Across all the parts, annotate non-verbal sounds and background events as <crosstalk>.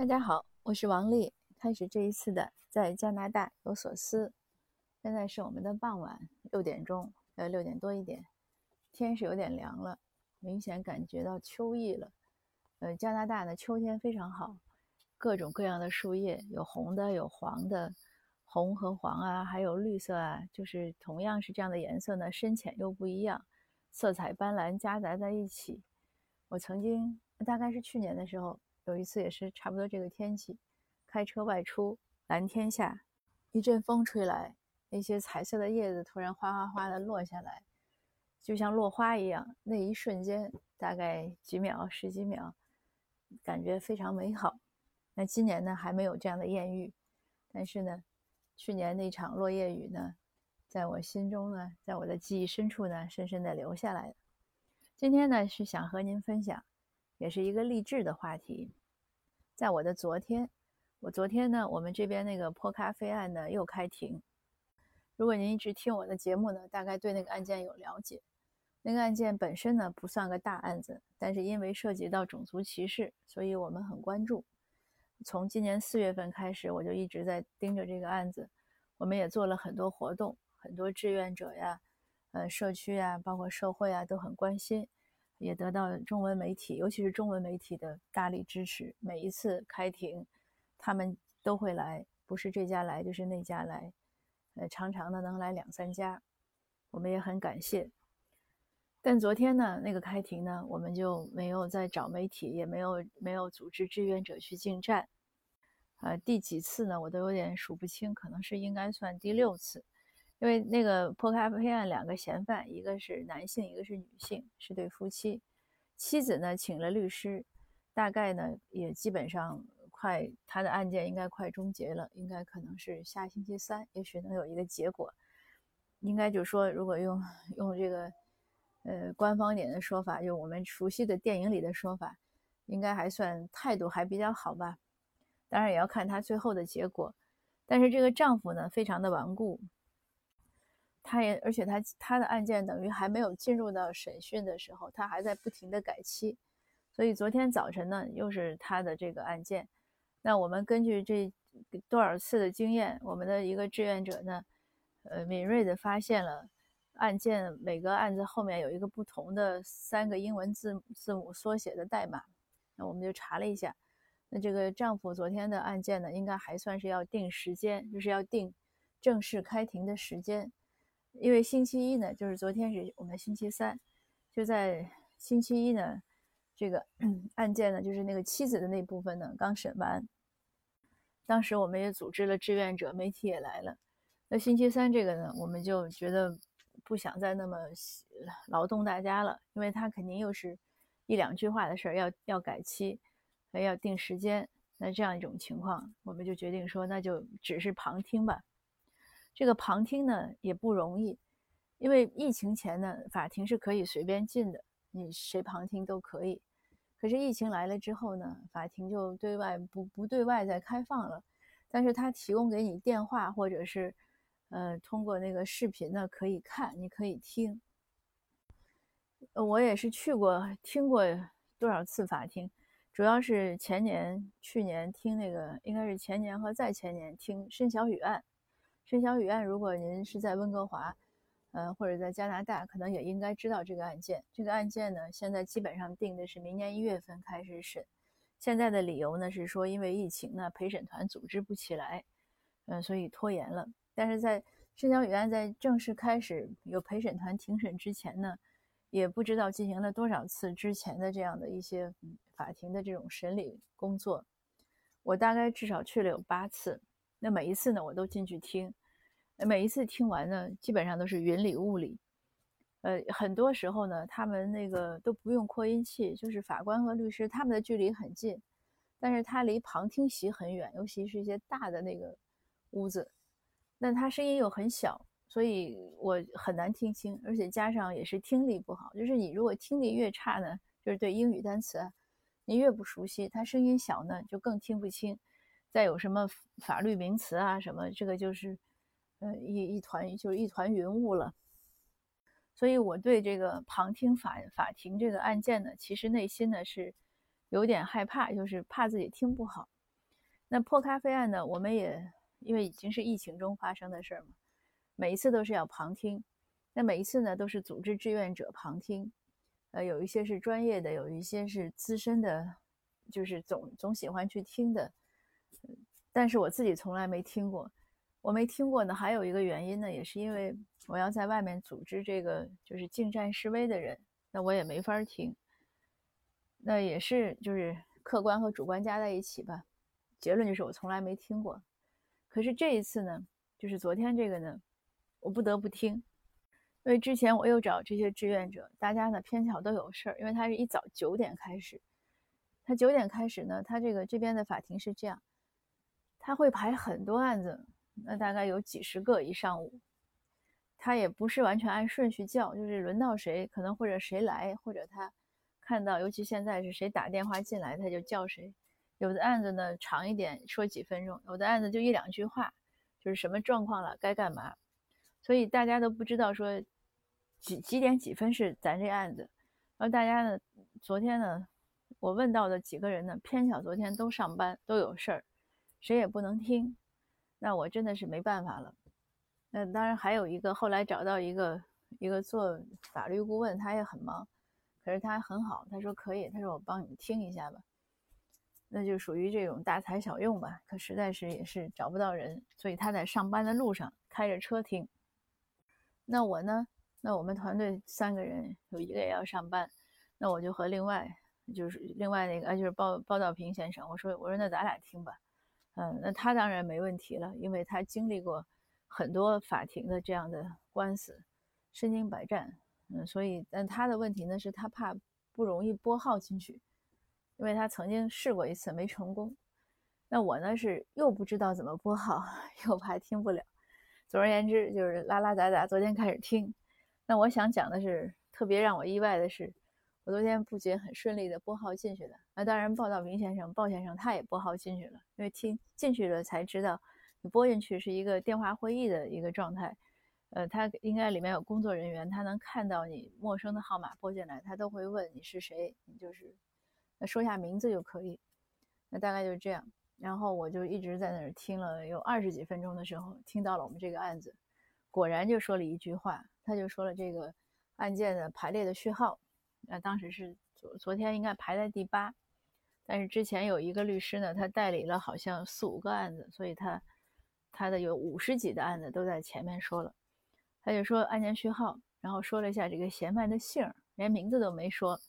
大家好，我是王丽。开始这一次的在加拿大有所思。现在是我们的傍晚六点钟，呃，六点多一点，天是有点凉了，明显感觉到秋意了。呃，加拿大的秋天非常好，各种各样的树叶，有红的，有黄的，红和黄啊，还有绿色啊，就是同样是这样的颜色呢，深浅又不一样，色彩斑斓夹杂在一起。我曾经大概是去年的时候。有一次也是差不多这个天气，开车外出，蓝天下，一阵风吹来，那些彩色的叶子突然哗哗哗的落下来，就像落花一样。那一瞬间，大概几秒、十几秒，感觉非常美好。那今年呢，还没有这样的艳遇，但是呢，去年那场落叶雨呢，在我心中呢，在我的记忆深处呢，深深的留下来了。今天呢，是想和您分享，也是一个励志的话题。在我的昨天，我昨天呢，我们这边那个破咖啡案呢又开庭。如果您一直听我的节目呢，大概对那个案件有了解。那个案件本身呢不算个大案子，但是因为涉及到种族歧视，所以我们很关注。从今年四月份开始，我就一直在盯着这个案子。我们也做了很多活动，很多志愿者呀、呃社区呀、包括社会啊都很关心。也得到中文媒体，尤其是中文媒体的大力支持。每一次开庭，他们都会来，不是这家来就是那家来，呃，常常的能来两三家，我们也很感谢。但昨天呢，那个开庭呢，我们就没有再找媒体，也没有没有组织志愿者去进站，呃，第几次呢，我都有点数不清，可能是应该算第六次。因为那个破咖啡案，两个嫌犯，一个是男性，一个是女性，是对夫妻。妻子呢请了律师，大概呢也基本上快，他的案件应该快终结了，应该可能是下星期三，也许能有一个结果。应该就说，如果用用这个呃官方点的说法，就我们熟悉的电影里的说法，应该还算态度还比较好吧。当然也要看他最后的结果。但是这个丈夫呢，非常的顽固。他也，而且他他的案件等于还没有进入到审讯的时候，他还在不停的改期，所以昨天早晨呢，又是他的这个案件。那我们根据这多少次的经验，我们的一个志愿者呢，呃，敏锐的发现了案件每个案子后面有一个不同的三个英文字字母缩写的代码。那我们就查了一下，那这个丈夫昨天的案件呢，应该还算是要定时间，就是要定正式开庭的时间。因为星期一呢，就是昨天是我们星期三，就在星期一呢，这个 <clears throat> 案件呢，就是那个妻子的那部分呢，刚审完。当时我们也组织了志愿者，媒体也来了。那星期三这个呢，我们就觉得不想再那么劳动大家了，因为他肯定又是一两句话的事儿，要要改期，要定时间。那这样一种情况，我们就决定说，那就只是旁听吧。这个旁听呢也不容易，因为疫情前呢，法庭是可以随便进的，你谁旁听都可以。可是疫情来了之后呢，法庭就对外不不对外再开放了，但是他提供给你电话或者是，呃，通过那个视频呢可以看，你可以听。我也是去过听过多少次法庭，主要是前年、去年听那个，应该是前年和再前年听申小雨案。申小雨案，如果您是在温哥华，呃，或者在加拿大，可能也应该知道这个案件。这个案件呢，现在基本上定的是明年一月份开始审。现在的理由呢是说，因为疫情呢，陪审团组织不起来，嗯，所以拖延了。但是在申小雨案在正式开始有陪审团庭审之前呢，也不知道进行了多少次之前的这样的一些法庭的这种审理工作。我大概至少去了有八次，那每一次呢，我都进去听。每一次听完呢，基本上都是云里雾里，呃，很多时候呢，他们那个都不用扩音器，就是法官和律师他们的距离很近，但是他离旁听席很远，尤其是一些大的那个屋子，那他声音又很小，所以我很难听清，而且加上也是听力不好，就是你如果听力越差呢，就是对英语单词你越不熟悉，他声音小呢就更听不清，再有什么法律名词啊什么，这个就是。呃，一一团就是一团云雾了，所以我对这个旁听法法庭这个案件呢，其实内心呢是有点害怕，就是怕自己听不好。那破咖啡案呢，我们也因为已经是疫情中发生的事儿嘛，每一次都是要旁听。那每一次呢，都是组织志愿者旁听，呃，有一些是专业的，有一些是资深的，就是总总喜欢去听的。但是我自己从来没听过，我没听过呢。还有一个原因呢，也是因为我要在外面组织这个就是进站示威的人，那我也没法听。那也是就是客观和主观加在一起吧。结论就是我从来没听过。可是这一次呢，就是昨天这个呢，我不得不听，因为之前我又找这些志愿者，大家呢偏巧都有事儿，因为他是一早九点开始，他九点开始呢，他这个这边的法庭是这样。他会排很多案子，那大概有几十个一上午。他也不是完全按顺序叫，就是轮到谁，可能或者谁来，或者他看到，尤其现在是谁打电话进来，他就叫谁。有的案子呢长一点，说几分钟；有的案子就一两句话，就是什么状况了，该干嘛。所以大家都不知道说几几点几分是咱这案子。然后大家呢，昨天呢，我问到的几个人呢，偏巧昨天都上班，都有事儿。谁也不能听，那我真的是没办法了。那当然还有一个，后来找到一个一个做法律顾问，他也很忙，可是他很好，他说可以，他说我帮你听一下吧。那就属于这种大材小用吧。可实在是也是找不到人，所以他在上班的路上开着车听。那我呢？那我们团队三个人有一个也要上班，那我就和另外就是另外那个啊，就是包包道平先生，我说我说那咱俩听吧。嗯，那他当然没问题了，因为他经历过很多法庭的这样的官司，身经百战。嗯，所以，但他的问题呢是他怕不容易拨号进去，因为他曾经试过一次没成功。那我呢是又不知道怎么拨号，<laughs> 又怕听不了。总而言之，就是拉拉杂杂。昨天开始听，那我想讲的是，特别让我意外的是。我昨天不仅很顺利的拨号进去了，那当然报道明先生、鲍先生他也拨号进去了，因为听进去了才知道，你拨进去是一个电话会议的一个状态，呃，他应该里面有工作人员，他能看到你陌生的号码拨进来，他都会问你是谁，你就是那说下名字就可以，那大概就是这样。然后我就一直在那儿听了有二十几分钟的时候，听到了我们这个案子，果然就说了一句话，他就说了这个案件的排列的序号。那当时是昨昨天应该排在第八，但是之前有一个律师呢，他代理了好像四五个案子，所以他他的有五十几的案子都在前面说了，他就说案件序号，然后说了一下这个嫌犯的姓，连名字都没说，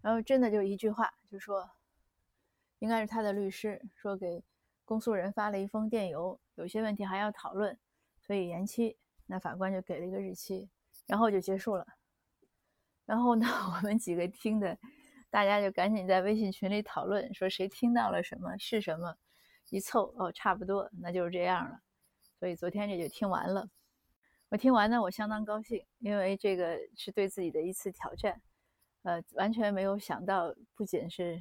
然后真的就一句话，就说应该是他的律师说给公诉人发了一封电邮，有些问题还要讨论，所以延期，那法官就给了一个日期，然后就结束了。然后呢，<laughs> 我们几个听的，大家就赶紧在微信群里讨论，说谁听到了什么是什么，一凑哦，差不多，那就是这样了。所以昨天这就听完了。我听完呢，我相当高兴，因为这个是对自己的一次挑战。呃，完全没有想到，不仅是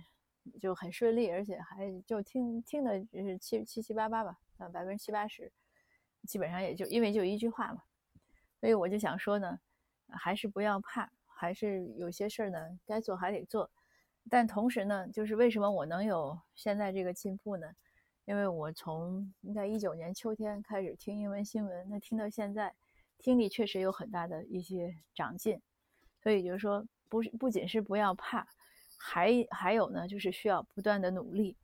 就很顺利，而且还就听听的就是七七七八八吧，啊，百分之七八十，基本上也就因为就一句话嘛。所以我就想说呢，还是不要怕。还是有些事儿呢，该做还得做，但同时呢，就是为什么我能有现在这个进步呢？因为我从应该一九年秋天开始听英文新闻，那听到现在，听力确实有很大的一些长进，所以就是说，不是不仅是不要怕，还还有呢，就是需要不断的努力。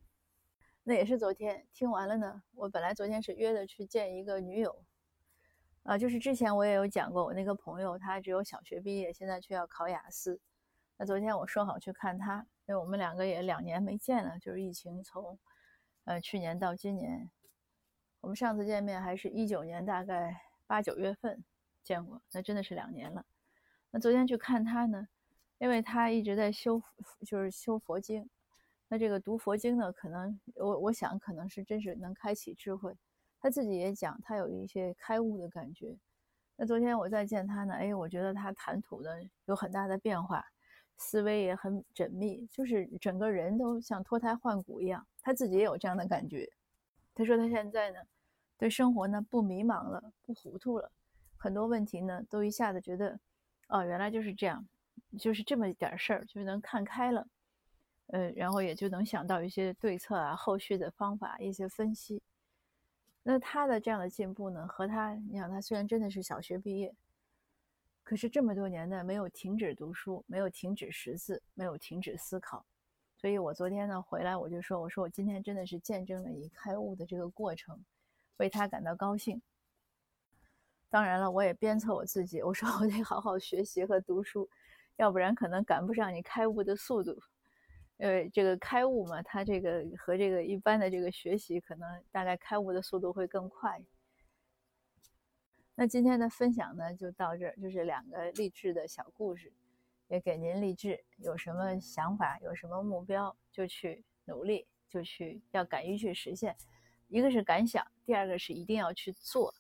那也是昨天听完了呢，我本来昨天是约的去见一个女友。啊，就是之前我也有讲过，我那个朋友他只有小学毕业，现在却要考雅思。那昨天我说好去看他，因为我们两个也两年没见了，就是疫情从，呃，去年到今年，我们上次见面还是一九年大概八九月份见过，那真的是两年了。那昨天去看他呢，因为他一直在修，就是修佛经。那这个读佛经呢，可能我我想可能是真是能开启智慧。他自己也讲，他有一些开悟的感觉。那昨天我再见他呢，哎，我觉得他谈吐呢有很大的变化，思维也很缜密，就是整个人都像脱胎换骨一样。他自己也有这样的感觉。他说他现在呢，对生活呢不迷茫了，不糊涂了，很多问题呢都一下子觉得，哦，原来就是这样，就是这么一点事儿就能看开了。呃，然后也就能想到一些对策啊，后续的方法，一些分析。那他的这样的进步呢，和他，你想，他虽然真的是小学毕业，可是这么多年呢，没有停止读书，没有停止识字，没有停止思考。所以我昨天呢回来，我就说，我说我今天真的是见证了你开悟的这个过程，为他感到高兴。当然了，我也鞭策我自己，我说我得好好学习和读书，要不然可能赶不上你开悟的速度。呃，这个开悟嘛，它这个和这个一般的这个学习，可能大概开悟的速度会更快。那今天的分享呢，就到这儿，就是两个励志的小故事，也给您励志。有什么想法，有什么目标，就去努力，就去要敢于去实现。一个是敢想，第二个是一定要去做。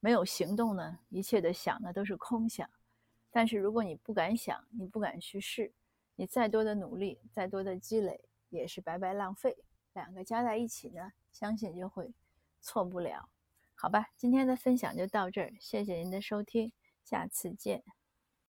没有行动呢，一切的想呢都是空想。但是如果你不敢想，你不敢去试，你再多的努力，再多的积累也是白白浪费。两个加在一起呢，相信就会错不了。好吧，今天的分享就到这儿，谢谢您的收听，下次见。